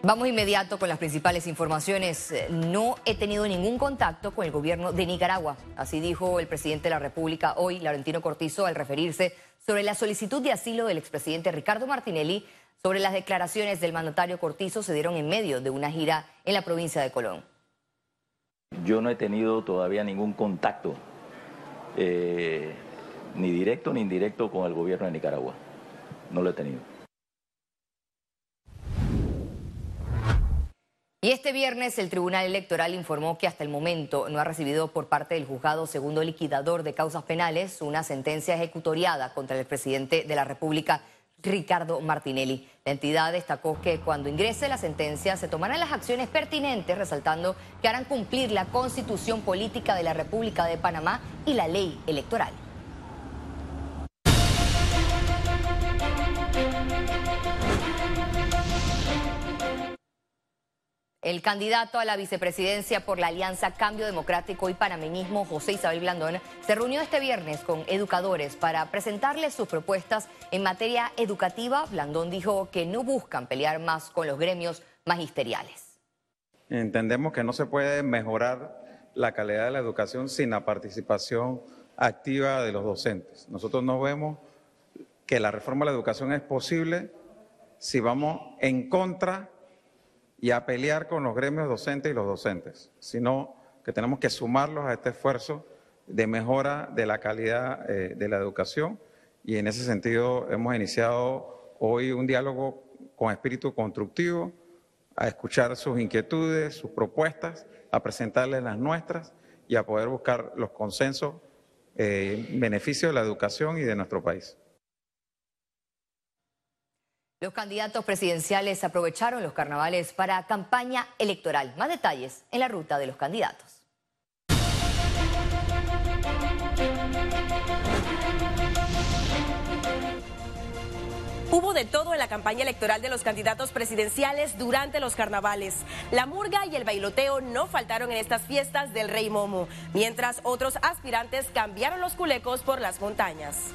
Vamos inmediato con las principales informaciones. No he tenido ningún contacto con el gobierno de Nicaragua. Así dijo el presidente de la República hoy, Laurentino Cortizo, al referirse sobre la solicitud de asilo del expresidente Ricardo Martinelli sobre las declaraciones del mandatario Cortizo se dieron en medio de una gira en la provincia de Colón. Yo no he tenido todavía ningún contacto, eh, ni directo ni indirecto, con el gobierno de Nicaragua. No lo he tenido. Y este viernes el Tribunal Electoral informó que hasta el momento no ha recibido por parte del juzgado segundo liquidador de causas penales una sentencia ejecutoriada contra el presidente de la República, Ricardo Martinelli. La entidad destacó que cuando ingrese la sentencia se tomarán las acciones pertinentes, resaltando que harán cumplir la constitución política de la República de Panamá y la ley electoral. El candidato a la vicepresidencia por la Alianza Cambio Democrático y Panameñismo, José Isabel Blandón, se reunió este viernes con educadores para presentarles sus propuestas en materia educativa. Blandón dijo que no buscan pelear más con los gremios magisteriales. Entendemos que no se puede mejorar la calidad de la educación sin la participación activa de los docentes. Nosotros no vemos que la reforma de la educación es posible si vamos en contra y a pelear con los gremios docentes y los docentes, sino que tenemos que sumarlos a este esfuerzo de mejora de la calidad eh, de la educación y en ese sentido hemos iniciado hoy un diálogo con espíritu constructivo, a escuchar sus inquietudes, sus propuestas, a presentarles las nuestras y a poder buscar los consensos eh, en beneficio de la educación y de nuestro país. Los candidatos presidenciales aprovecharon los carnavales para campaña electoral. Más detalles en la ruta de los candidatos. Hubo de todo en la campaña electoral de los candidatos presidenciales durante los carnavales. La murga y el bailoteo no faltaron en estas fiestas del Rey Momo, mientras otros aspirantes cambiaron los culecos por las montañas.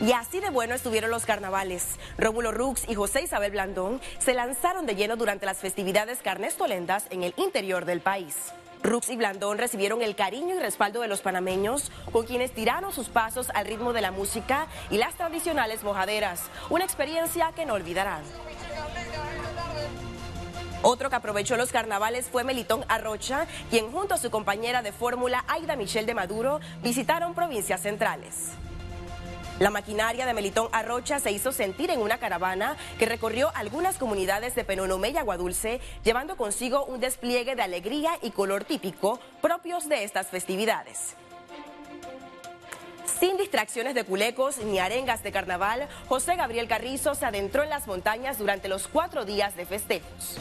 Y así de bueno estuvieron los carnavales. Rómulo Rux y José Isabel Blandón se lanzaron de lleno durante las festividades carnestolendas en el interior del país. Rux y Blandón recibieron el cariño y respaldo de los panameños, con quienes tiraron sus pasos al ritmo de la música y las tradicionales mojaderas, una experiencia que no olvidarán. Otro que aprovechó los carnavales fue Melitón Arrocha, quien junto a su compañera de fórmula Aida Michelle de Maduro visitaron provincias centrales. La maquinaria de Melitón Arrocha se hizo sentir en una caravana que recorrió algunas comunidades de Penonomé y Aguadulce, llevando consigo un despliegue de alegría y color típico propios de estas festividades. Sin distracciones de culecos ni arengas de carnaval, José Gabriel Carrizo se adentró en las montañas durante los cuatro días de festejos.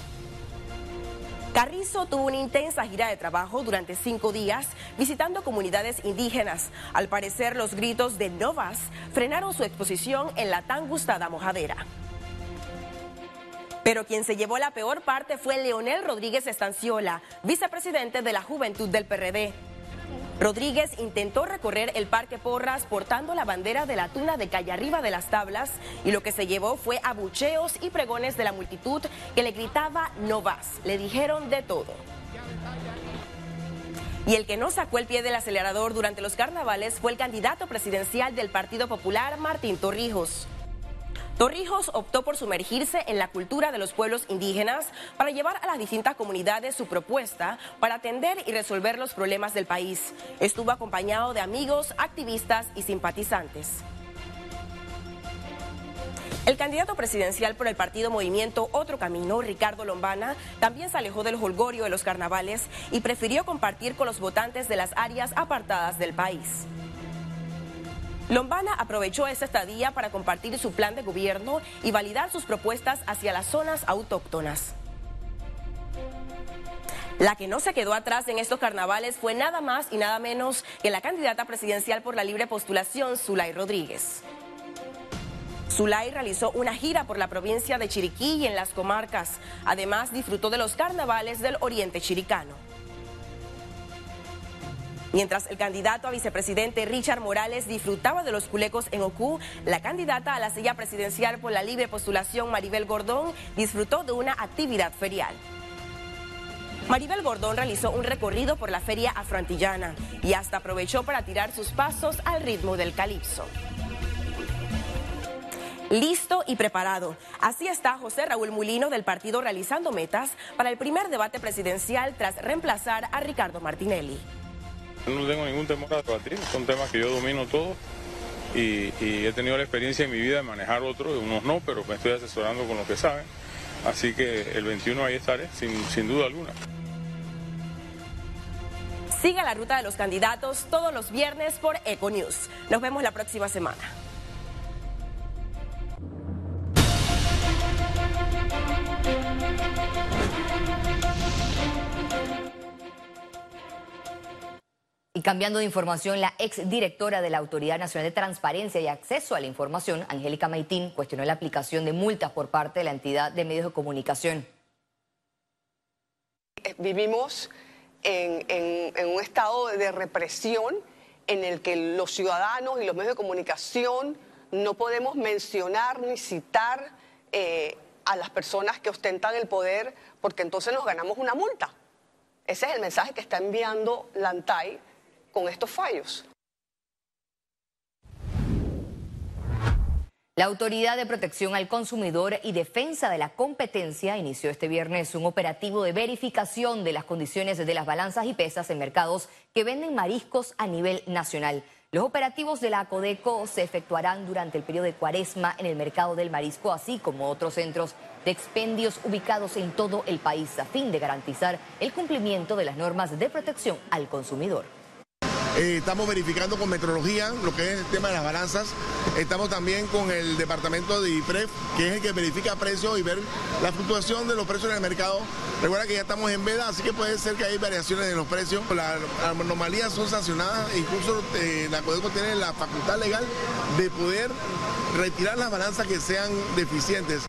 Carrizo tuvo una intensa gira de trabajo durante cinco días visitando comunidades indígenas. Al parecer, los gritos de Novas frenaron su exposición en la tan gustada mojadera. Pero quien se llevó la peor parte fue Leonel Rodríguez Estanciola, vicepresidente de la Juventud del PRD. Rodríguez intentó recorrer el Parque Porras portando la bandera de la tuna de calle arriba de las tablas y lo que se llevó fue abucheos y pregones de la multitud que le gritaba no vas. Le dijeron de todo. Y el que no sacó el pie del acelerador durante los carnavales fue el candidato presidencial del Partido Popular, Martín Torrijos. Torrijos optó por sumergirse en la cultura de los pueblos indígenas para llevar a las distintas comunidades su propuesta para atender y resolver los problemas del país. Estuvo acompañado de amigos, activistas y simpatizantes. El candidato presidencial por el partido Movimiento Otro Camino, Ricardo Lombana, también se alejó del holgorio de los carnavales y prefirió compartir con los votantes de las áreas apartadas del país. Lombana aprovechó esta estadía para compartir su plan de gobierno y validar sus propuestas hacia las zonas autóctonas. La que no se quedó atrás en estos carnavales fue nada más y nada menos que la candidata presidencial por la libre postulación, Zulay Rodríguez. Zulay realizó una gira por la provincia de Chiriquí y en las comarcas. Además, disfrutó de los carnavales del oriente chiricano. Mientras el candidato a vicepresidente Richard Morales disfrutaba de los culecos en Ocú, la candidata a la silla presidencial por la libre postulación Maribel Gordón disfrutó de una actividad ferial. Maribel Gordón realizó un recorrido por la feria afroantillana y hasta aprovechó para tirar sus pasos al ritmo del calipso listo y preparado. Así está José Raúl Mulino del partido realizando metas para el primer debate presidencial tras reemplazar a Ricardo Martinelli. No tengo ningún temor a debatir, son temas que yo domino todos y, he tenido la experiencia en mi vida de manejar otros, unos no, pero me estoy asesorando con lo que saben. Así que el 21 ahí estaré, sin, sin duda alguna. Siga la ruta de los candidatos todos los viernes por Econews. Nos vemos la próxima semana. Cambiando de información, la exdirectora de la Autoridad Nacional de Transparencia y Acceso a la Información, Angélica Maitín, cuestionó la aplicación de multas por parte de la entidad de medios de comunicación. Eh, vivimos en, un estado de represión en el que los ciudadanos y los medios de comunicación no podemos mencionar ni citar eh, a las personas que ostentan el poder porque entonces nos ganamos una multa. Ese es el mensaje que está enviando la ANTAI con estos fallos. La Autoridad de Protección al Consumidor y Defensa de la Competencia inició este viernes un operativo de verificación de las condiciones de las balanzas y pesas en mercados que venden mariscos a nivel nacional. Los operativos de la Codeco se efectuarán durante el periodo de cuaresma en el mercado del marisco, así como otros centros de expendios ubicados en todo el país, a fin de garantizar el cumplimiento de las normas de protección al consumidor. Eh, estamos verificando con metrología lo que es el tema de las balanzas. Estamos también con el departamento de IPREF, que es el que verifica precios y ver la fluctuación de los precios en el mercado. Recuerda que ya estamos en veda, así que puede ser que hay variaciones en los precios. Las anomalías son sancionadas, incluso eh, la Codeco tiene la facultad legal de poder retirar las balanzas que sean deficientes.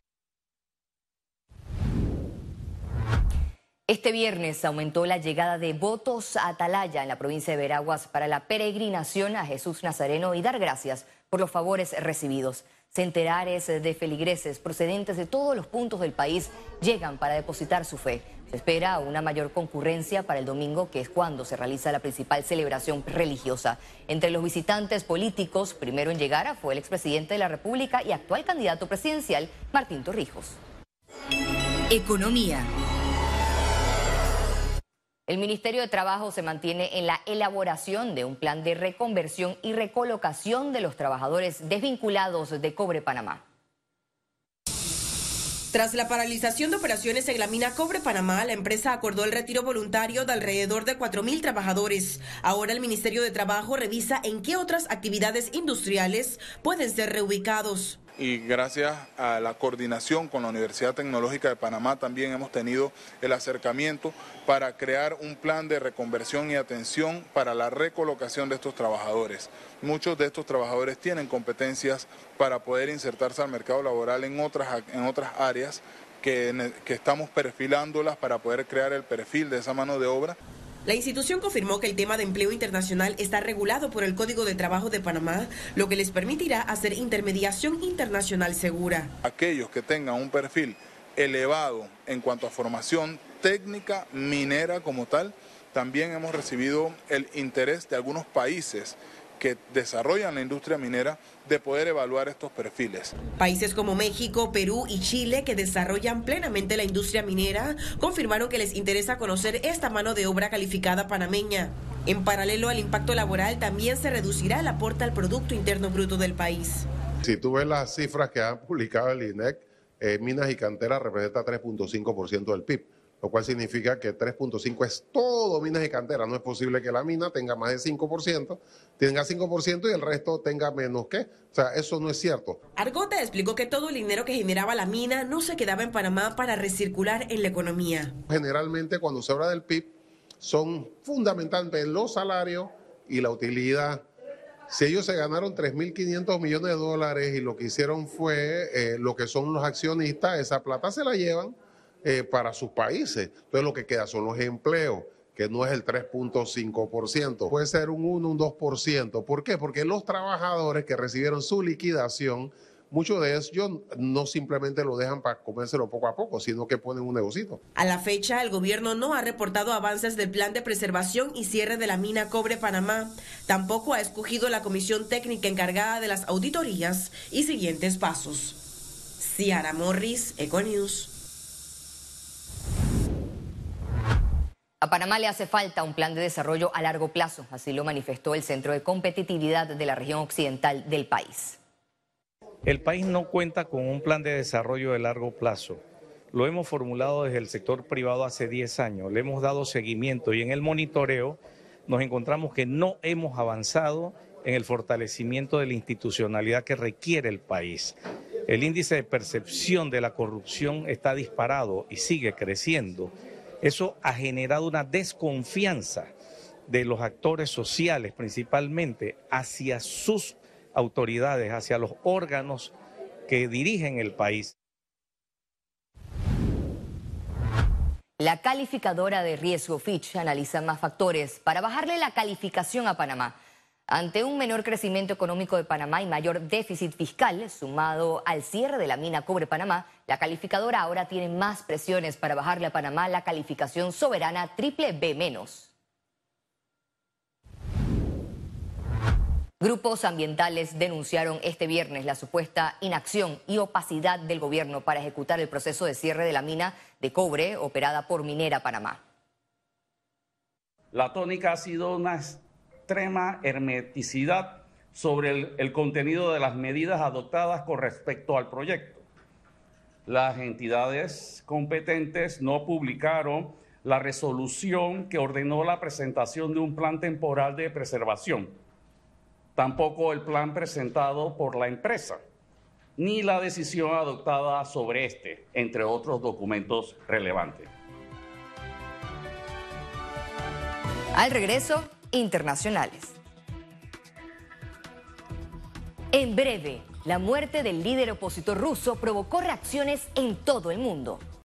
Este viernes aumentó la llegada de votos a Atalaya en la provincia de Veraguas para la peregrinación a Jesús Nazareno y dar gracias por los favores recibidos. Centenares de feligreses procedentes de todos los puntos del país llegan para depositar su fe. Se espera una mayor concurrencia para el domingo, que es cuando se realiza la principal celebración religiosa. Entre los visitantes políticos, primero en llegar fue el expresidente de la República y actual candidato presidencial, Martín Torrijos. Economía. El Ministerio de Trabajo se mantiene en la elaboración de un plan de reconversión y recolocación de los trabajadores desvinculados de Cobre Panamá. Tras la paralización de operaciones en la mina Cobre Panamá, la empresa acordó el retiro voluntario de alrededor de 4.000 trabajadores. Ahora el Ministerio de Trabajo revisa en qué otras actividades industriales pueden ser reubicados y gracias a la coordinación con la Universidad Tecnológica de Panamá también hemos tenido el acercamiento para crear un plan de reconversión y atención para la recolocación de estos trabajadores. Muchos de estos trabajadores tienen competencias para poder insertarse al mercado laboral en otras, en otras áreas que, que estamos perfilándolas para poder crear el perfil de esa mano de obra. La institución confirmó que el tema de empleo internacional está regulado por el Código de Trabajo de Panamá, lo que les permitirá hacer intermediación internacional segura. Aquellos que tengan un perfil elevado en cuanto a formación técnica minera como tal, también hemos recibido el interés de algunos países que desarrollan la industria minera de poder evaluar estos perfiles. Países como México, Perú y Chile, que desarrollan plenamente la industria minera, confirmaron que les interesa conocer esta mano de obra calificada panameña. En paralelo al impacto laboral, también se reducirá el aporte al Producto Interno Bruto del país. Si tú ves las cifras que ha publicado el INEC, eh, minas y canteras representa 3.5% del PIB lo cual significa que 3.5 es todo minas y canteras. No es posible que la mina tenga más de 5%, tenga 5% y el resto tenga menos que. O sea, eso no es cierto. Argota explicó que todo el dinero que generaba la mina no se quedaba en Panamá para recircular en la economía. Generalmente cuando se habla del PIB son fundamentalmente los salarios y la utilidad. Si ellos se ganaron 3.500 millones de dólares y lo que hicieron fue eh, lo que son los accionistas, esa plata se la llevan eh, para sus países. Entonces lo que queda son los empleos. que no es el 3.5%, puede ser un 1, un 2%. ¿Por qué? Porque los trabajadores que recibieron su liquidación muchos de ellos no simplemente lo dejan para comérselo poco a poco, sino que ponen un negocito. A la fecha, el gobierno no ha reportado avances del plan de preservación y cierre de la mina Cobre Panamá. Tampoco ha escogido la comisión técnica encargada de las auditorías y siguientes pasos. Ciara Morris, Econews. A Panamá le hace falta un plan de desarrollo a largo plazo, así lo manifestó el Centro de Competitividad de la región occidental del país. El país no cuenta con un plan de desarrollo de largo plazo. Lo hemos formulado desde el sector privado hace 10 años, le hemos dado seguimiento y en el monitoreo nos encontramos que no hemos avanzado en el fortalecimiento de la institucionalidad que requiere el país. El índice de percepción de la corrupción está disparado y sigue creciendo. Eso ha generado una desconfianza de los actores sociales principalmente hacia sus autoridades, hacia los órganos que dirigen el país. La calificadora de riesgo Fitch analiza más factores para bajarle la calificación a Panamá. Ante un menor crecimiento económico de Panamá y mayor déficit fiscal, sumado al cierre de la mina Cobre Panamá, la calificadora ahora tiene más presiones para bajarle a Panamá la calificación soberana triple B. Grupos ambientales denunciaron este viernes la supuesta inacción y opacidad del gobierno para ejecutar el proceso de cierre de la mina de cobre operada por Minera Panamá. La tónica ha sido una extrema hermeticidad sobre el, el contenido de las medidas adoptadas con respecto al proyecto. Las entidades competentes no publicaron la resolución que ordenó la presentación de un plan temporal de preservación tampoco el plan presentado por la empresa, ni la decisión adoptada sobre este, entre otros documentos relevantes. Al regreso, internacionales. En breve, la muerte del líder opositor ruso provocó reacciones en todo el mundo.